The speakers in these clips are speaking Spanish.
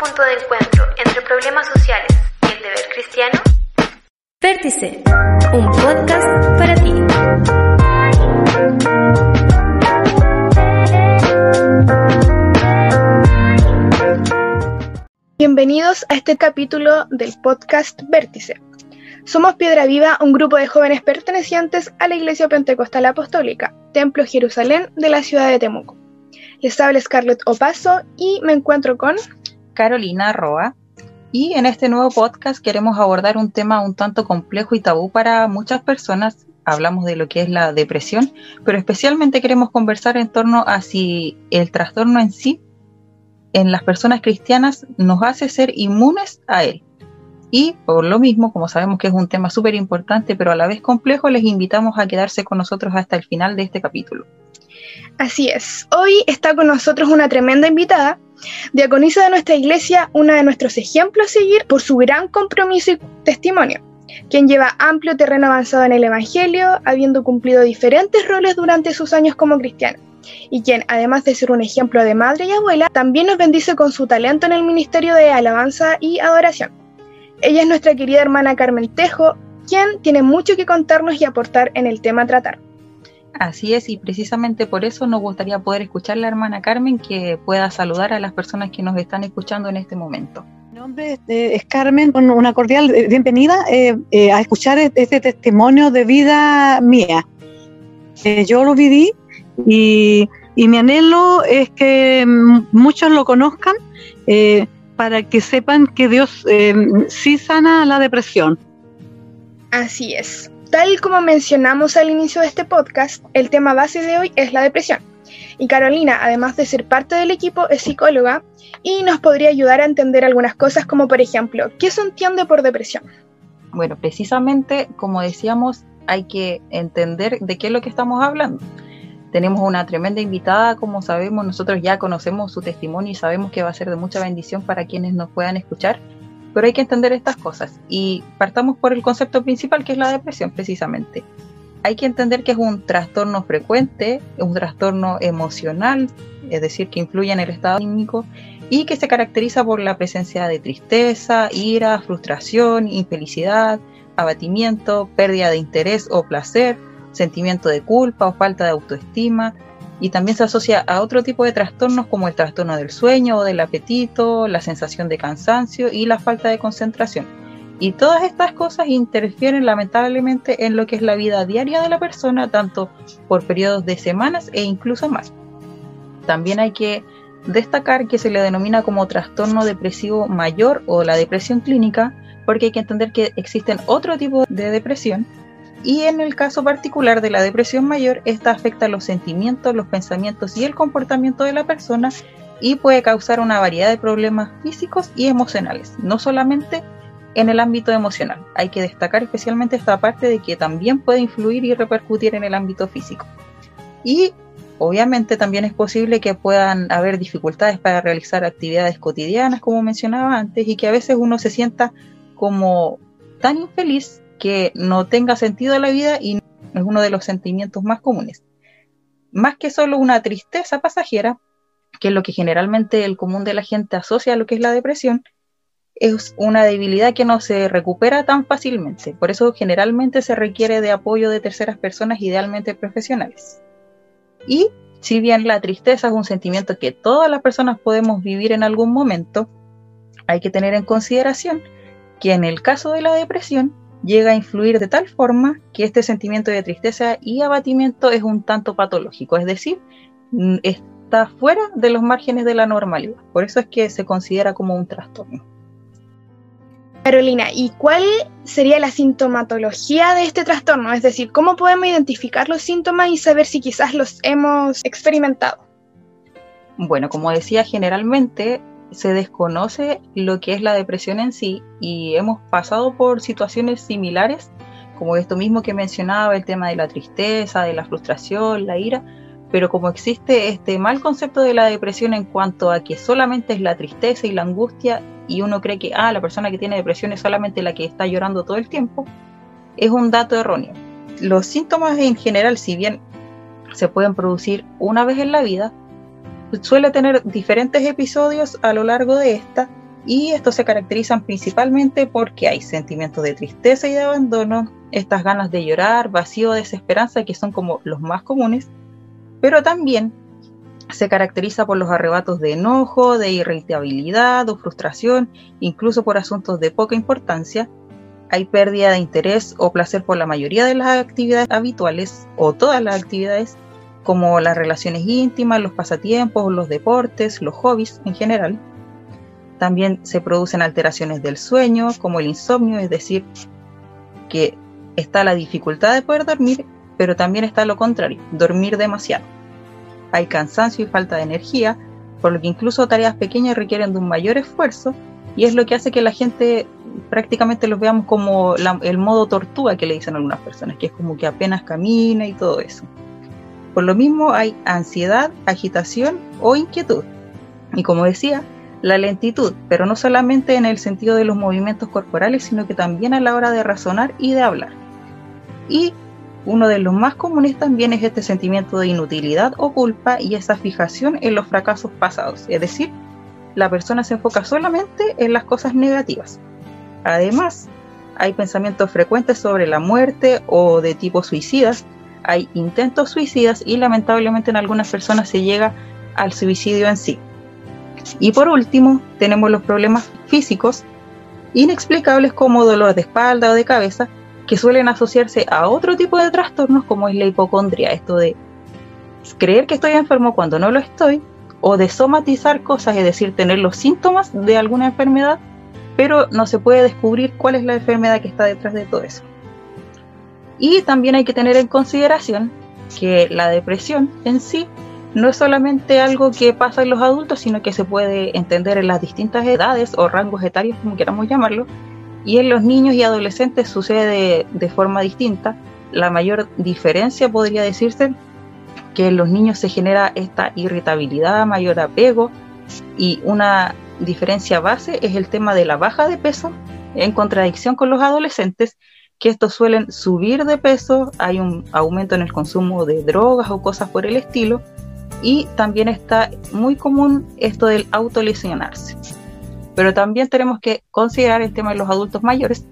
punto de encuentro entre problemas sociales y el deber cristiano? Vértice, un podcast para ti. Bienvenidos a este capítulo del podcast Vértice. Somos Piedra Viva, un grupo de jóvenes pertenecientes a la Iglesia Pentecostal Apostólica, Templo Jerusalén de la ciudad de Temuco. Les habla Scarlett Opaso y me encuentro con Carolina Roa. Y en este nuevo podcast queremos abordar un tema un tanto complejo y tabú para muchas personas. Hablamos de lo que es la depresión, pero especialmente queremos conversar en torno a si el trastorno en sí, en las personas cristianas, nos hace ser inmunes a él. Y por lo mismo, como sabemos que es un tema súper importante, pero a la vez complejo, les invitamos a quedarse con nosotros hasta el final de este capítulo. Así es, hoy está con nosotros una tremenda invitada, diaconisa de nuestra iglesia, una de nuestros ejemplos a seguir por su gran compromiso y testimonio, quien lleva amplio terreno avanzado en el Evangelio, habiendo cumplido diferentes roles durante sus años como cristiana, y quien, además de ser un ejemplo de madre y abuela, también nos bendice con su talento en el ministerio de alabanza y adoración. Ella es nuestra querida hermana Carmen Tejo, quien tiene mucho que contarnos y aportar en el tema a tratar. Así es, y precisamente por eso nos gustaría poder escuchar a la hermana Carmen que pueda saludar a las personas que nos están escuchando en este momento. Mi nombre es, eh, Carmen, una cordial eh, bienvenida eh, a escuchar e-, este testimonio de vida mía. yo lo viví y, y, mi anhelo es que mm, muchos lo conozcan para que sepan que Dios sí sana la depresión. Así es. Tal como mencionamos al inicio de este podcast, el tema base de hoy es la depresión. Y Carolina, además de ser parte del equipo, es psicóloga y nos podría ayudar a entender algunas cosas como por ejemplo, ¿qué se entiende por depresión? Bueno, precisamente como decíamos, hay que entender de qué es lo que estamos hablando. Tenemos una tremenda invitada, como sabemos, nosotros ya conocemos su testimonio y sabemos que va a ser de mucha bendición para quienes nos puedan escuchar pero hay que entender estas cosas y partamos por el concepto principal que es la depresión precisamente. Hay que entender que es un trastorno frecuente, un trastorno emocional, es decir, que influye en el estado anímico y que se caracteriza por la presencia de tristeza, ira, frustración, infelicidad, abatimiento, pérdida de interés o placer, sentimiento de culpa o falta de autoestima, y también se asocia a otro tipo de trastornos como el trastorno del sueño o del apetito, la sensación de cansancio y la falta de concentración. Y todas estas cosas interfieren lamentablemente en lo que es la vida diaria de la persona, tanto por periodos de semanas e incluso más. También hay que destacar que se le denomina como trastorno depresivo mayor o la depresión clínica, porque hay que entender que existen otro tipo de depresión y en el caso particular de la depresión mayor, esta afecta los sentimientos, los pensamientos y el comportamiento de la persona y puede causar una variedad de problemas físicos y emocionales, no solamente en el ámbito emocional. Hay que destacar especialmente esta parte de que también puede influir y repercutir en el ámbito físico. Y obviamente también es posible que puedan haber dificultades para realizar actividades cotidianas, como mencionaba antes, y que a veces uno se sienta como tan infeliz que no tenga sentido la vida y es uno de los sentimientos más comunes. Más que solo una tristeza pasajera, que es lo que generalmente el común de la gente asocia a lo que es la depresión, es una debilidad que no se recupera tan fácilmente. Por eso generalmente se requiere de apoyo de terceras personas, idealmente profesionales. Y si bien la tristeza es un sentimiento que todas las personas podemos vivir en algún momento, hay que tener en consideración que en el caso de la depresión llega a influir de tal forma que este sentimiento de tristeza y abatimiento es un tanto patológico, es decir, mm, está fuera de los márgenes de la normalidad. Por eso es que se considera como un trastorno. Carolina, ¿y cuál sería la sintomatología de este trastorno? Es decir, ¿cómo podemos identificar los síntomas y saber si quizás los hemos experimentado? Bueno, como decía, generalmente se desconoce lo que es la depresión en sí y hemos pasado por situaciones similares, como esto mismo que mencionaba, el tema de la tristeza, de la frustración, la ira, pero como existe este mal concepto de la depresión en cuanto a que solamente es la tristeza y la angustia y uno cree que ah, la persona que tiene depresión es solamente la que está llorando todo el tiempo, es un dato erróneo. Los síntomas en general, si bien se pueden producir una vez en la vida, suele tener diferentes episodios a lo largo de esta y estos se caracterizan principalmente porque hay sentimientos de tristeza y de abandono, estas ganas de llorar, vacío, desesperanza, que son como los más comunes, pero también se caracteriza por los arrebatos de enojo, de irritabilidad o frustración, incluso por asuntos de poca importancia. Hay pérdida de interés o placer por la mayoría de las actividades habituales o todas las actividades, como las relaciones íntimas, los pasatiempos, los deportes, los hobbies en general. También se producen alteraciones del sueño, como el insomnio, es decir, que está la dificultad de poder dormir, pero también está lo contrario, dormir demasiado. Hay cansancio y falta de energía, por lo que incluso tareas pequeñas requieren de un mayor esfuerzo y es lo que hace que la gente prácticamente los veamos como el modo tortuga que le dicen algunas personas, que es como que apenas camina y todo eso. Por lo mismo hay ansiedad, agitación o inquietud. Y como decía, la lentitud, pero no solamente en el sentido de los movimientos corporales, sino que también a la hora de razonar y de hablar. Y uno de los más comunes también es este sentimiento de inutilidad o culpa y esa fijación en los fracasos pasados, es decir, la persona se enfoca solamente en las cosas negativas. Además, hay pensamientos frecuentes sobre la muerte o de tipo suicidas, hay intentos suicidas y lamentablemente en algunas personas se llega al suicidio en sí. Y por último, tenemos los problemas físicos inexplicables como dolor de espalda o de cabeza, que suelen asociarse a otro tipo de trastornos como es la hipocondria, esto de creer que estoy enfermo cuando no lo estoy, o de somatizar cosas, es decir, tener los síntomas de alguna enfermedad, pero no se puede descubrir cuál es la enfermedad que está detrás de todo eso. Y también hay que tener en consideración que la depresión en sí no es solamente algo que pasa en los adultos, sino que se puede entender en las distintas edades o rangos etarios, como queramos llamarlo, y en los niños y adolescentes sucede de, forma distinta. La mayor diferencia podría decirse que en los niños se genera esta irritabilidad, mayor apego y una diferencia base es el tema de la baja de peso en contradicción con los adolescentes que estos suelen subir de peso, hay un aumento en el consumo de drogas o cosas por el estilo y también está muy común esto del autolesionarse. Pero también tenemos que considerar el tema de los adultos mayores,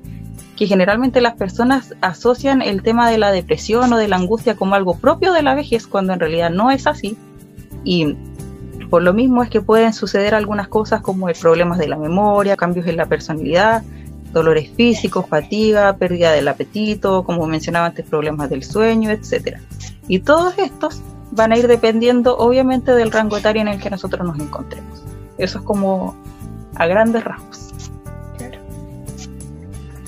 que generalmente las personas asocian el tema de la depresión o de la angustia como algo propio de la vejez, cuando en realidad no es así. Y por lo mismo es que pueden suceder algunas cosas como el problemas de la memoria, cambios en la personalidad, dolores físicos, fatiga, pérdida del apetito, como mencionaba antes, problemas del sueño, etc. Y todos estos van a ir dependiendo obviamente del rango etario en el que nosotros nos encontremos. Eso es como a grandes rasgos.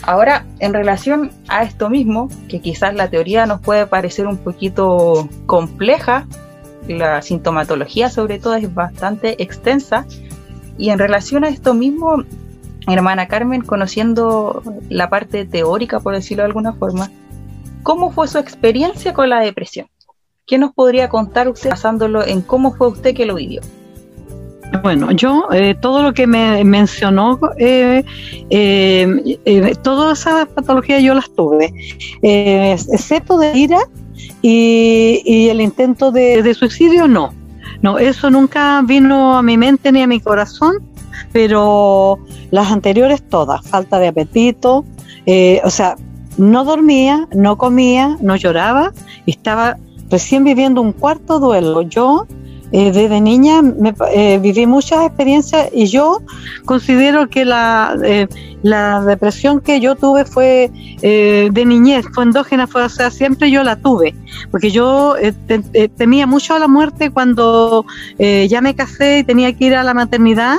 Ahora, en relación a esto mismo, que quizás la teoría nos puede parecer un poquito compleja, la sintomatología sobre todo es bastante extensa, y en relación a esto mismo, hermana Carmen, conociendo la parte teórica, por decirlo de alguna forma, ¿cómo fue su experiencia con la depresión? ¿Qué nos podría contar usted basándolo en cómo fue usted que lo vivió? Bueno, yo eh, todo lo que me mencionó, eh, eh, todas esas patologías yo las tuve, excepto de ira y, el intento de, suicidio, no. No, eso nunca vino a mi mente ni a mi corazón, pero las anteriores todas, falta de apetito, o sea, no dormía, no comía, no lloraba estaba recién viviendo un cuarto duelo. Yo eh, desde niña me, eh, viví muchas experiencias y yo considero que la, eh, la depresión que yo tuve fue de niñez, fue endógena, fue, o sea, siempre yo la tuve, porque yo temía mucho a la muerte cuando ya me casé y tenía que ir a la maternidad,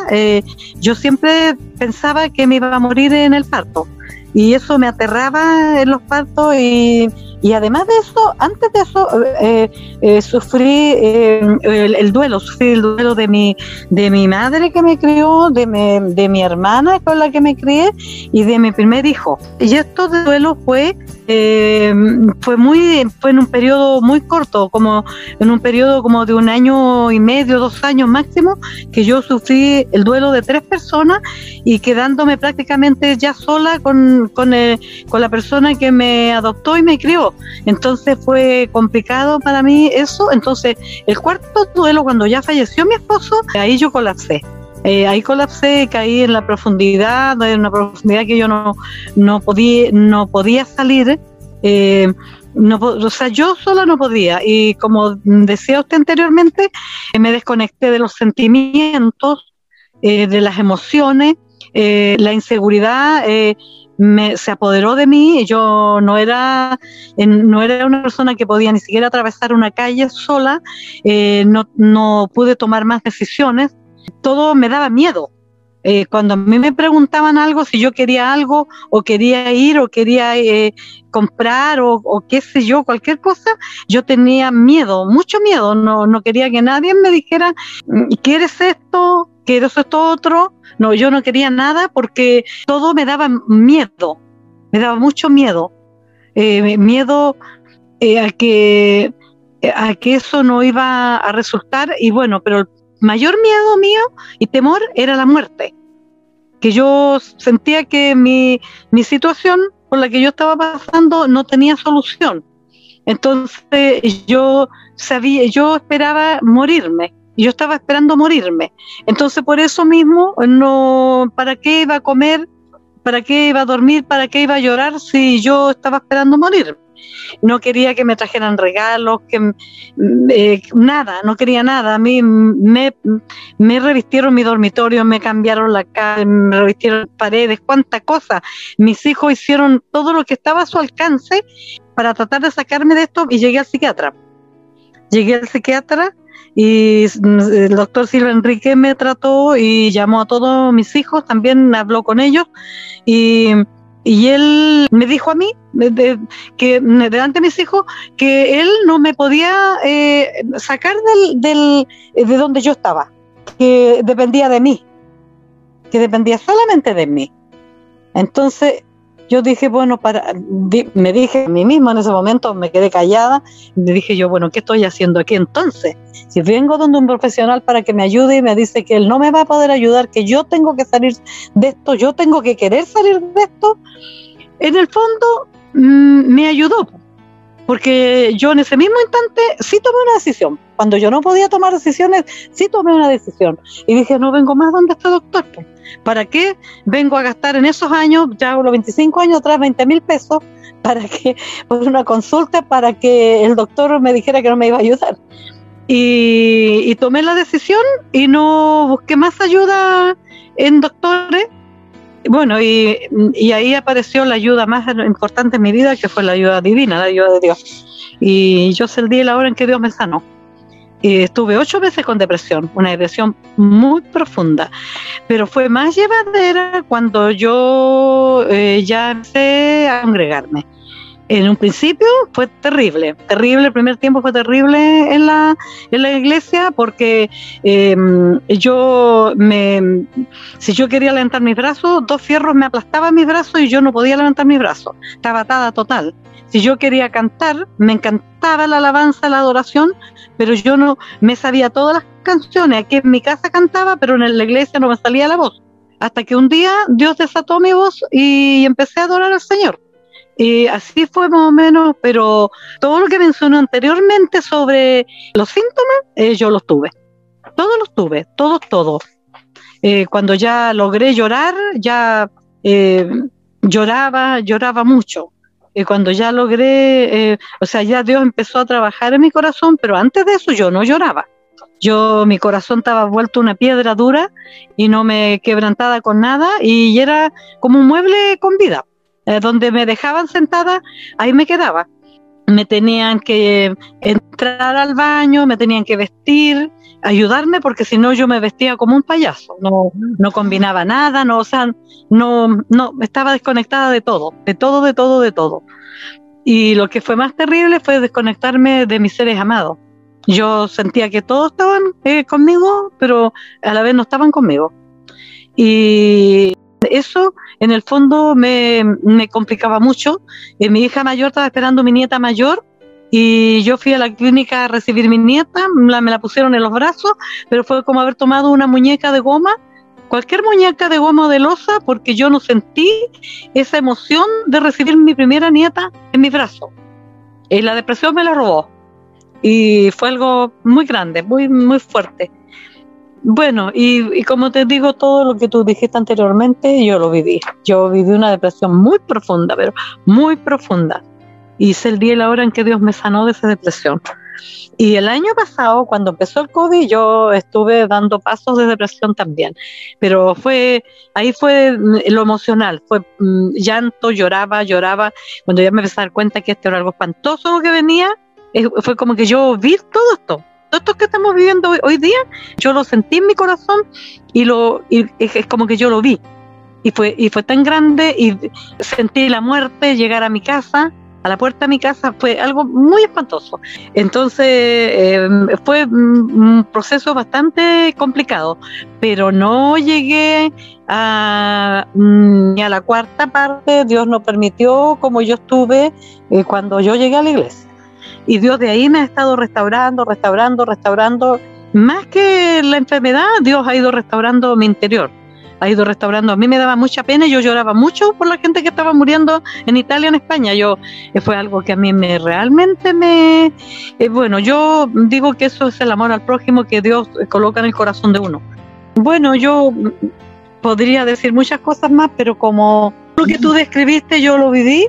yo siempre pensaba que me iba a morir en el parto y eso me aterraba en los partos y y además de eso, antes de eso, eh, eh, sufrí eh, el, duelo, sufrí el duelo de mi, de mi madre que me crió, de mi, de mi hermana con la que me crié y de mi primer hijo. Y esto de duelo fue fue muy fue en un periodo muy corto, como en un periodo como de un año y medio, dos años máximo, que yo sufrí el duelo de tres personas y quedándome prácticamente ya sola con, con, eh, con la persona que me adoptó y me crió. Entonces fue complicado para mí eso. Entonces el cuarto duelo, cuando ya falleció mi esposo, ahí yo colapsé Eh, ahí colapsé, caí en la profundidad, en una profundidad que yo no, no, podía, no podía salir. Eh, no, o sea, yo sola no podía. Y como decía usted anteriormente, me desconecté de los sentimientos, de las emociones, la inseguridad me, se apoderó de mí. Yo no era, no era una persona que podía ni siquiera atravesar una calle sola, no, no pude tomar más decisiones todo me daba miedo. Eh, cuando a mí me preguntaban algo, si yo quería algo o quería ir o quería eh, comprar o, qué sé yo, cualquier cosa, yo tenía miedo, mucho miedo. No, no quería que nadie me dijera, ¿quieres esto? ¿Quieres esto otro? No, yo no quería nada porque todo me daba miedo, me daba mucho miedo. Eh, miedo a que a que eso no iba a resultar y bueno, pero mayor miedo mío y temor era la muerte, que yo sentía que mi, mi situación por la que yo estaba pasando no tenía solución. Entonces yo sabía, yo esperaba morirme, yo estaba esperando morirme. Entonces por eso mismo, no, ¿para qué iba a comer? ¿Para qué iba a dormir? ¿Para qué iba a llorar si yo estaba esperando morirme? no quería que me trajeran regalos, que mm, eh, nada, no quería nada. A mí me, me revistieron mi dormitorio, me cambiaron la casa, me revistieron paredes, cuánta cosa. Mis hijos hicieron todo lo que estaba a su alcance para tratar de sacarme de esto y llegué al psiquiatra. Llegué al psiquiatra y mm, el doctor Silva Enrique me trató y llamó a todos mis hijos, también habló con ellos y y él me dijo a mí, que delante de mis hijos, que él no me podía eh, sacar del, del, de donde yo estaba, que dependía de mí, que dependía solamente de mí. Entonces yo dije, bueno, para, me dije a mí misma en ese momento, me quedé callada, me dije yo, bueno, ¿qué estoy haciendo aquí entonces? Si vengo donde un profesional para que me ayude y me dice que él no me va a poder ayudar, que yo tengo que salir de esto, yo tengo que querer salir de esto, en el fondo mm, me ayudó, porque yo en ese mismo instante sí tomé una decisión. Cuando yo no podía tomar decisiones, sí tomé una decisión. Y dije, no vengo más donde este doctor. ¿Para qué vengo a gastar en esos años, ya los 25 años atrás, 20 mil pesos, para que, por una consulta, para que el doctor me dijera que no me iba a ayudar? Y, tomé la decisión y no busqué más ayuda en doctores. Bueno, y, y, ahí apareció la ayuda más importante en mi vida, que fue la ayuda divina, la ayuda de Dios. Y yo sé el día y la hora en que Dios me sanó. Y estuve ocho veces con depresión, una depresión muy profunda, pero fue más llevadera cuando yo eh, ya empecé a congregarme. En un principio fue terrible, terrible, el primer tiempo fue terrible en la, en la iglesia porque em, yo me, si yo quería levantar mis brazos, dos fierros me aplastaban mis brazos y yo no podía levantar mis brazos, estaba atada total. Si yo quería cantar, me encantaba la alabanza, la adoración, pero yo no me sabía todas las canciones. Aquí en mi casa cantaba, pero en la iglesia no me salía la voz. Hasta que un día Dios desató mi voz y empecé a adorar al Señor. Y así fue más o menos, pero todo lo que mencionó anteriormente sobre los síntomas, eh, yo los tuve. Todos los tuve, todos, todos. Eh, cuando ya logré llorar, ya eh, lloraba, lloraba mucho. Y cuando ya logré, eh, o sea, ya Dios empezó a trabajar en mi corazón, pero antes de eso yo no lloraba. Yo, mi corazón estaba vuelto una piedra dura y no me quebrantaba con nada y era como un mueble con vida. Eh, donde me dejaban sentada, ahí me quedaba. Me tenían que entrar al baño, me tenían que vestir, ayudarme porque si no yo me vestía como un payaso, no, no combinaba nada, no, o sea, no, no, estaba desconectada de todo, de todo, de todo, de todo. Y lo que fue más terrible fue desconectarme de mis seres amados. Yo sentía que todos estaban eh, conmigo, pero a la vez no estaban conmigo. Y eso en el fondo me, complicaba mucho. Eh, mi hija mayor estaba esperando mi nieta mayor y yo fui a la clínica a recibir mi nieta, me la pusieron en los brazos, pero fue como haber tomado una muñeca de goma, cualquier muñeca de goma o de losa, porque yo no sentí esa emoción de recibir mi primera nieta en mis brazos. Y la depresión me la robó. Y fue algo muy grande, muy, muy fuerte. Bueno, y, como te digo, todo lo que tú dijiste anteriormente, yo lo viví. Yo viví una depresión muy profunda, pero muy profunda. Es el día y la hora en que Dios me sanó de esa depresión. Y el año pasado, cuando empezó el COVID, yo estuve dando pasos de depresión también. Pero fue, ahí fue lo emocional, fue mm, llanto, lloraba, lloraba. Cuando ya me empecé a dar cuenta que este era algo espantoso que venía, fue como que yo vi todo esto, esto que estamos viviendo hoy, día, yo lo sentí en mi corazón y, lo, y es como que yo lo vi. Y fue, y fue tan grande y sentí la muerte llegar a mi casa, a la puerta de mi casa, fue algo muy espantoso. Entonces eh, fue un proceso bastante complicado, pero no llegué a, ni a la cuarta parte, Dios no permitió como yo estuve eh, cuando yo llegué a la iglesia. Y Dios de ahí me ha estado restaurando, restaurando, restaurando. Más que la enfermedad, Dios ha ido restaurando mi interior. Ha ido restaurando. A mí me daba mucha pena, yo lloraba mucho por la gente que estaba muriendo en Italia, en España. Yo eh, fue algo que a mí me realmente me eh, bueno, yo digo que eso es el amor al prójimo que Dios coloca en el corazón de uno. Bueno, yo podría decir muchas cosas más, pero como lo que tú describiste, yo lo viví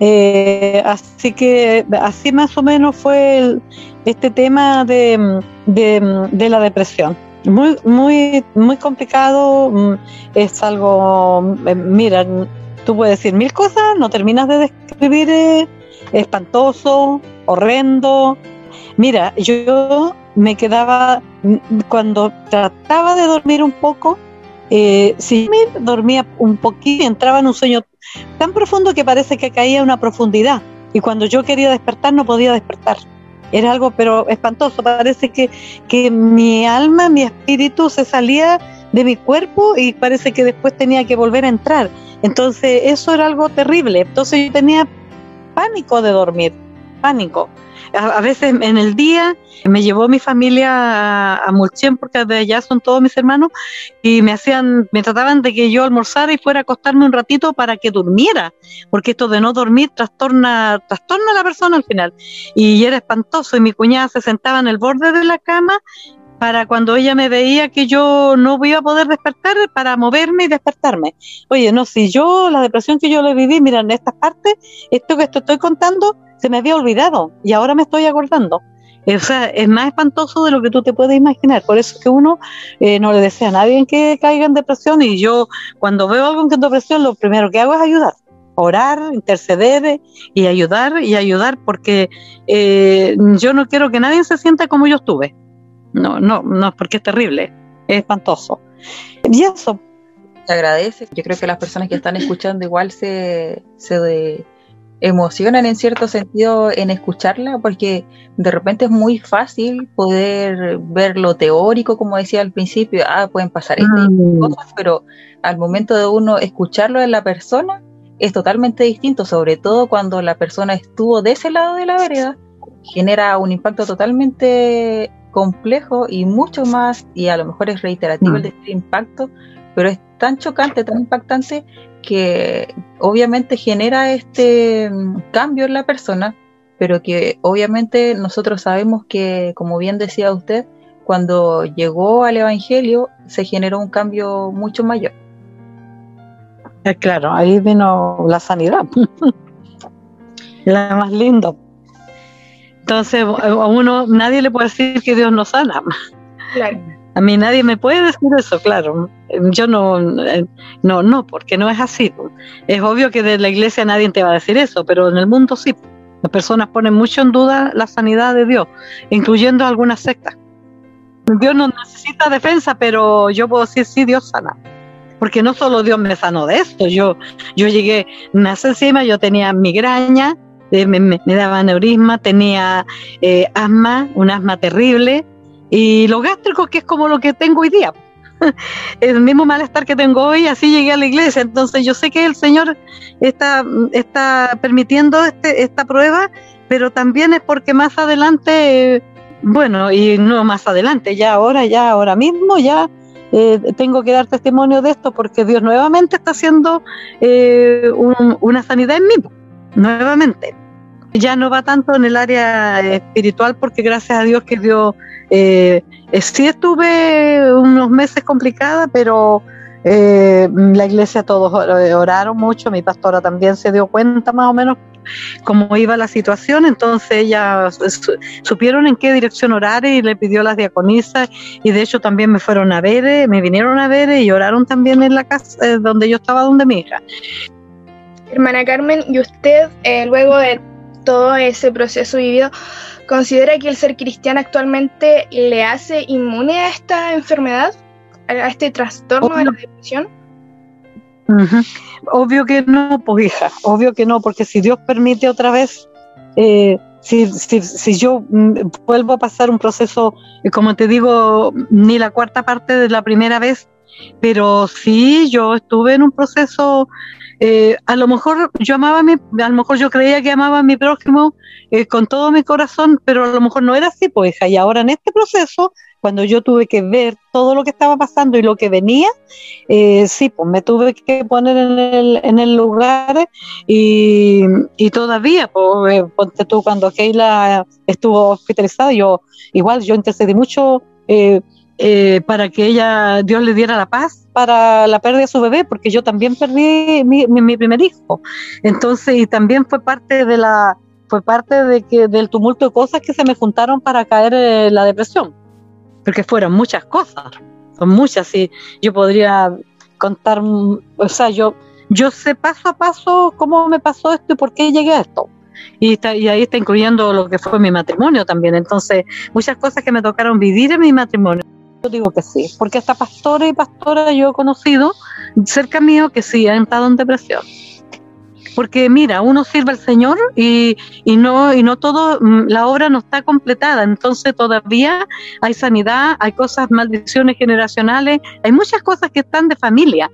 eh, así que así más o menos fue este tema de, de, la depresión. Muy, muy, muy complicado, mm, es algo, eh, mira, tú puedes decir mil cosas, no terminas de describir eh, espantoso, horrendo. Mira, yo me quedaba, mm, cuando trataba de dormir un poco, eh, si dormía un poquito entraba en un sueño tan profundo que parece que caía a una profundidad. Y cuando yo quería despertar no podía despertar. Era algo pero espantoso. Parece que, que mi alma, mi espíritu se salía de mi cuerpo y parece que después tenía que volver a entrar. Entonces eso era algo terrible. Entonces yo tenía pánico de dormir, pánico a, veces en el día me llevó mi familia a, a porque de allá son todos mis hermanos y me hacían, me trataban de que yo almorzara y fuera a acostarme un ratito para que durmiera, porque esto de no dormir trastorna, trastorna a la persona al final. Y era espantoso y mi cuñada se sentaba en el borde de la cama para cuando ella me veía que yo no iba a poder despertar, para moverme y despertarme. Oye, no, si yo, la depresión que yo le viví, mira, en estas partes, esto que estoy contando, se me había olvidado y ahora me estoy acordando. O sea, es más espantoso de lo que tú te puedes imaginar. Por eso es que uno eh, no le desea a nadie que caiga en depresión y yo cuando veo algo en depresión lo primero que hago es ayudar, orar, interceder y ayudar y ayudar porque eh, yo no quiero que nadie se sienta como yo estuve. No, no, no, porque es terrible, es espantoso. Y eso. Te agradece. Yo creo que las personas que están escuchando igual se, se de emocionan en cierto sentido en escucharla, porque de repente es muy fácil poder ver lo teórico, como decía al principio, ah, pueden pasar estas mm. cosas, pero al momento de uno escucharlo en la persona es totalmente distinto, sobre todo cuando la persona estuvo de ese lado de la vereda, genera un impacto totalmente complejo y mucho más, y a lo mejor es reiterativo mm. el decir impacto, pero es tan chocante, tan impactante que obviamente genera este mm, cambio en la persona, pero que obviamente nosotros sabemos que, como bien decía usted, cuando llegó al Evangelio se generó un cambio mucho mayor. Eh, claro, ahí vino la sanidad, la más linda. Entonces, a uno, nadie le puede decir que Dios no sana. Claro. A mí nadie me puede decir eso, claro. Yo no, no, no, porque no es así. Es obvio que de la iglesia nadie te va a decir eso, pero en el mundo sí. Las personas ponen mucho en duda la sanidad de Dios, incluyendo algunas sectas. Dios no necesita defensa, pero yo puedo decir sí, Dios sana. Porque no solo Dios me sanó de esto, yo, yo llegué más encima, yo tenía migraña, eh, me, daba neurisma, tenía eh, asma, un asma terrible, y lo gástrico, que es como lo que tengo hoy día. el mismo malestar que tengo hoy, así llegué a la iglesia. Entonces yo sé que el Señor está, está permitiendo este, esta prueba, pero también es porque más adelante, bueno, y no más adelante, ya ahora, ya ahora mismo, ya eh, tengo que dar testimonio de esto porque Dios nuevamente está haciendo eh, una sanidad en mí, nuevamente. ya no va tanto en el área espiritual porque gracias a Dios que Dios, eh, sí estuve unos meses complicada, pero eh, la iglesia todos oraron mucho, mi pastora también se dio cuenta más o menos cómo iba la situación, entonces ella supieron en qué dirección orar y le pidió las diaconisas y de hecho también me fueron a ver, me vinieron a ver y oraron también en la casa eh, donde yo estaba, donde mi hija. Hermana Carmen, ¿y usted luego de todo ese proceso vivido, ¿considera que el ser cristiano actualmente le hace inmune a esta enfermedad, a este trastorno de la depresión? Obvio que no, pues hija, obvio que no, porque si Dios permite otra vez, eh, si, si, si, yo mm, vuelvo a pasar un proceso, eh, como te digo, ni la cuarta parte de la primera vez, pero sí, yo estuve en un proceso eh, a lo mejor yo amaba a mi, a lo mejor yo creía que amaba a mi prójimo eh, con todo mi corazón, pero a lo mejor no era así, pues y ahora en este proceso, cuando yo tuve que ver todo lo que estaba pasando y lo que venía, eh, sí, pues me tuve que poner en el, en el lugar y, y todavía, pues, ponte tú, cuando Keila estuvo hospitalizada, yo igual, yo intercedí mucho eh, para que ella, Dios le diera la paz para la pérdida de su bebé, porque yo también perdí mi, mi, primer hijo. Entonces, y también fue parte de la, fue parte de que, del tumulto de cosas que se me juntaron para caer en la depresión, porque fueron muchas cosas, son muchas, y yo podría contar, o sea, yo, yo sé paso a paso cómo me pasó esto y por qué llegué a esto. Y, está, y ahí está incluyendo lo que fue mi matrimonio también. Entonces, muchas cosas que me tocaron vivir en mi matrimonio digo que sí, porque hasta pastores y pastoras yo he conocido cerca mío que sí han estado en depresión. Porque mira, uno sirve al Señor y, y no y no todo mm, la obra no está completada, entonces todavía hay sanidad, hay cosas maldiciones generacionales, hay muchas cosas que están de familia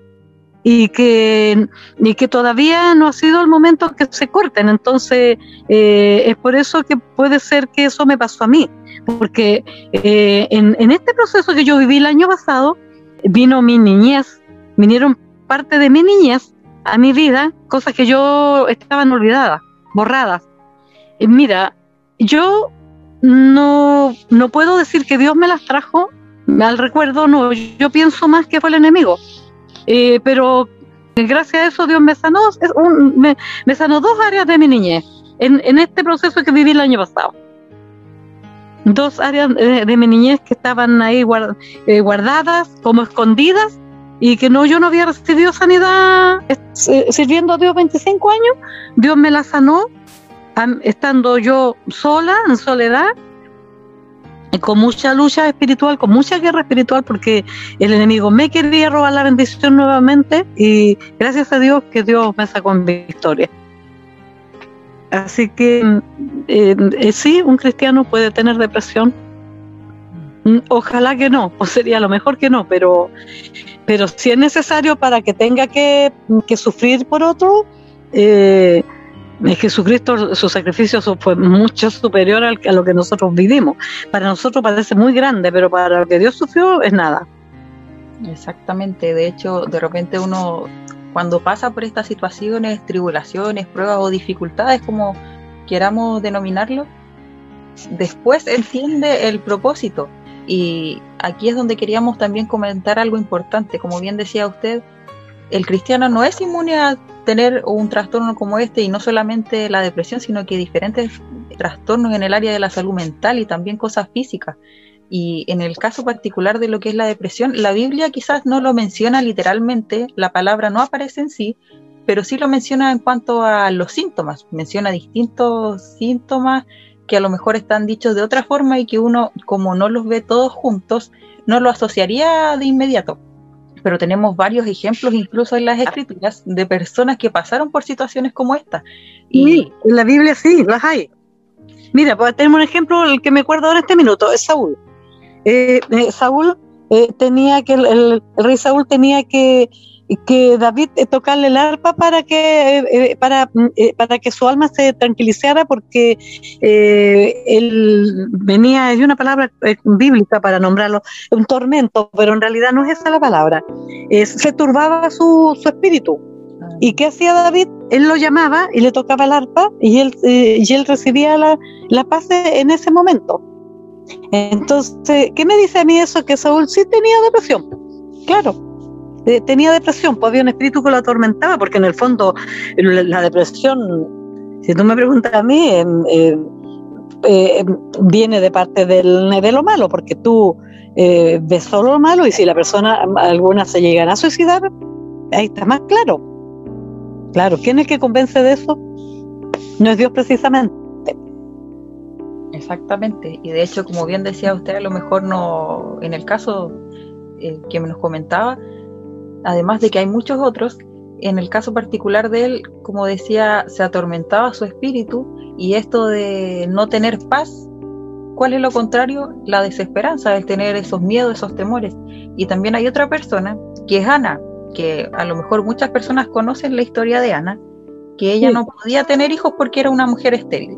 y que, y que todavía no ha sido el momento que se corten. Entonces, eh, es por eso que puede ser que eso me pasó a mí, porque eh, en, en, este proceso que yo viví el año pasado, vino mi niñez, vinieron parte de mi niñez a mi vida, cosas que yo estaban olvidadas, borradas. Mira, yo no, no puedo decir que Dios me las trajo al recuerdo, no, yo pienso más que fue el enemigo eh, pero gracias a eso Dios me sanó, me, sanó dos áreas de mi niñez en, este proceso que viví el año pasado. Dos áreas de, mi niñez que estaban ahí eh, guardadas, como escondidas, y que no yo no había recibido sanidad eh, sirviendo a Dios 25 años. Dios me la sanó estando yo sola, en soledad, con mucha lucha espiritual, con mucha guerra espiritual, porque el enemigo me quería robar la bendición nuevamente y gracias a Dios que Dios me sacó en victoria. Así que eh, eh, sí, un cristiano puede tener depresión. Mm, ojalá que no, o sería lo mejor que no, pero, pero si es necesario para que tenga que, que sufrir por otro, eh, Jesucristo, su sacrificio fue mucho superior a lo que nosotros vivimos. Para nosotros parece muy grande, pero para lo que Dios sufrió es nada. Exactamente, de hecho, de repente uno, cuando pasa por estas situaciones, tribulaciones, pruebas o dificultades, como queramos denominarlo, después entiende el propósito. Y aquí es donde queríamos también comentar algo importante. Como bien decía usted, el cristiano no es inmune a tener un trastorno como este y no solamente la depresión, sino que diferentes trastornos en el área de la salud mental y también cosas físicas. Y en el caso particular de lo que es la depresión, la Biblia quizás no lo menciona literalmente, la palabra no aparece en sí, pero sí lo menciona en cuanto a los síntomas, menciona distintos síntomas que a lo mejor están dichos de otra forma y que uno, como no los ve todos juntos, no lo asociaría de inmediato pero tenemos varios ejemplos incluso en las escrituras de personas que pasaron por situaciones como esta. Y en la Biblia sí, las hay. Mira, pues tenemos un ejemplo, el que me acuerdo ahora en este minuto, es Saúl. Eh, eh, Saúl eh, tenía que, el, rey Saúl tenía que que David eh, tocarle el arpa para que, eh, eh, para, para que su alma se tranquilizara porque él venía, de una palabra bíblica para nombrarlo, un tormento, pero en realidad no es esa la palabra. se turbaba su, su espíritu. ¿Y qué hacía David? Él lo llamaba y le tocaba el arpa y él, y él recibía la, la paz en ese momento. Entonces, ¿qué me dice a mí eso? Que Saúl sí tenía depresión. Claro, eh, tenía depresión, pues había un espíritu que lo atormentaba, porque en el fondo la, depresión, si tú me preguntas a mí, em, em, eh, viene de parte del, de lo malo, porque tú eh, ves solo lo malo y si la persona, alguna se llegan a suicidar, ahí está más claro. Claro, ¿quién es el que convence de eso? No es Dios precisamente. Exactamente, y de hecho, como bien decía usted, a lo mejor no, en el caso eh, que nos comentaba, además de que hay muchos otros, en el caso particular de él, como decía, se atormentaba su espíritu y esto de no tener paz, ¿cuál es lo contrario? La desesperanza, el tener esos miedos, esos temores. Y también hay otra persona, que es Ana, que a lo mejor muchas personas conocen la historia de Ana, que ella no podía tener hijos porque era una mujer estéril.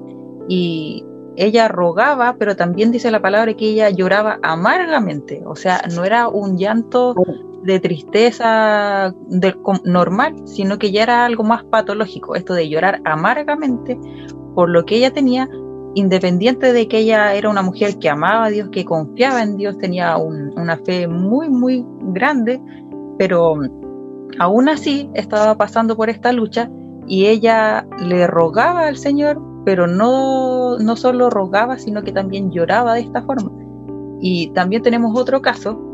Y ella rogaba, pero también dice la palabra que ella lloraba amargamente, o sea, no era un llanto de tristeza normal, sino que ya era algo más patológico, esto de llorar amargamente por lo que ella tenía, independiente de que ella era una mujer que amaba a Dios, que confiaba en Dios, tenía una fe muy, muy grande, pero aún así estaba pasando por esta lucha y ella le rogaba al Señor, pero no, no solo rogaba, sino que también lloraba de esta forma. Y también tenemos otro caso,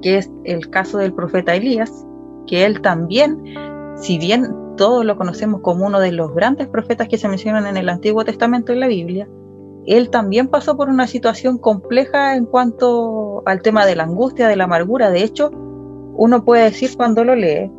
que es el caso del profeta Elías, que él también, si bien todos lo conocemos como uno de los grandes profetas que se mencionan en el Antiguo Testamento en la Biblia, él también pasó por una situación compleja en cuanto al tema de la angustia, de la amargura. De hecho, uno puede decir cuando lo lee,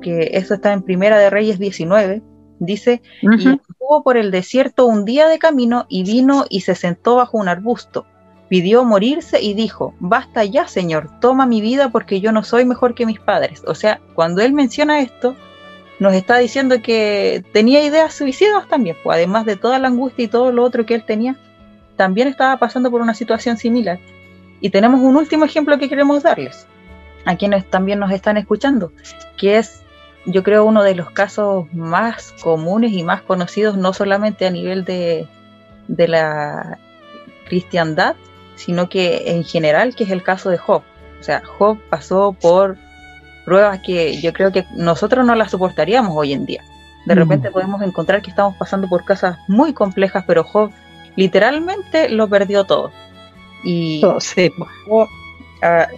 que eso está en Primera de Reyes 19, dice, y estuvo por el desierto un día de camino y vino y se sentó bajo un arbusto. Pidió morirse y dijo, basta ya, Señor, toma mi vida porque yo no soy mejor que mis padres. O sea, cuando él menciona esto, nos está diciendo que tenía ideas suicidas también, pues además de toda la angustia y todo lo otro que él tenía, también estaba pasando por una situación similar. Y tenemos un último ejemplo que queremos darles a quienes también nos están escuchando, que es, yo creo, uno de los casos más comunes y más conocidos, no solamente a nivel de, de la cristiandad, sino que en general, que es el caso de Job. O sea, Job pasó por pruebas que yo creo que nosotros no las soportaríamos hoy en día. De repente podemos encontrar que estamos pasando por cosas muy complejas, pero Job literalmente lo perdió todo. Y oh, sí.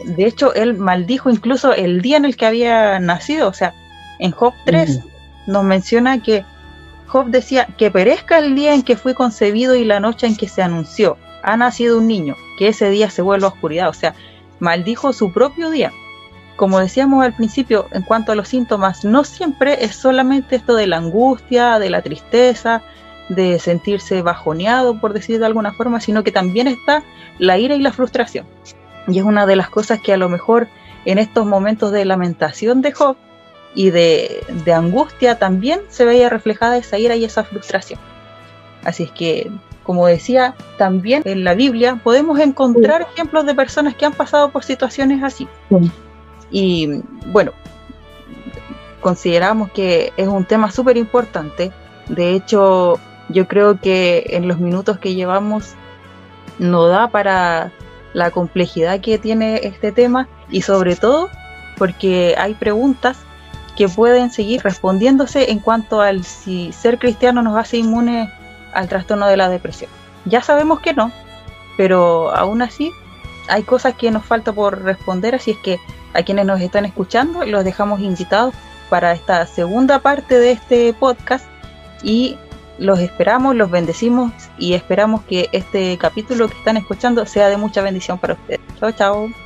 De hecho, él maldijo incluso el día en el que había nacido. O sea, en Job 3 nos menciona que Job decía que perezca el día en que fui concebido y la noche en que se anunció. Ha nacido un niño, que ese día se vuelva oscuridad. O sea, maldijo su propio día como decíamos al principio, en cuanto a los síntomas, no siempre es solamente esto de la angustia, de la tristeza, de sentirse bajoneado, por decir de alguna forma, sino que también está la ira y la frustración. Y es una de las cosas que a lo mejor en estos momentos de lamentación de Job y de, angustia también se veía reflejada esa ira y esa frustración. Así es que, como decía, también en la Biblia podemos encontrar ejemplos de personas que han pasado por situaciones así. Y bueno, consideramos que es un tema súper importante. De hecho, yo creo que en los minutos que llevamos no da para la complejidad que tiene este tema y sobre todo porque hay preguntas que pueden seguir respondiéndose en cuanto al si ser cristiano nos hace inmune al trastorno de la depresión. Ya sabemos que no, pero aún así hay cosas que nos falta por responder, así es que a quienes nos están escuchando, los dejamos invitados para esta segunda parte de este podcast y los esperamos, los bendecimos y esperamos que este capítulo que están escuchando sea de mucha bendición para ustedes. Chao, chao.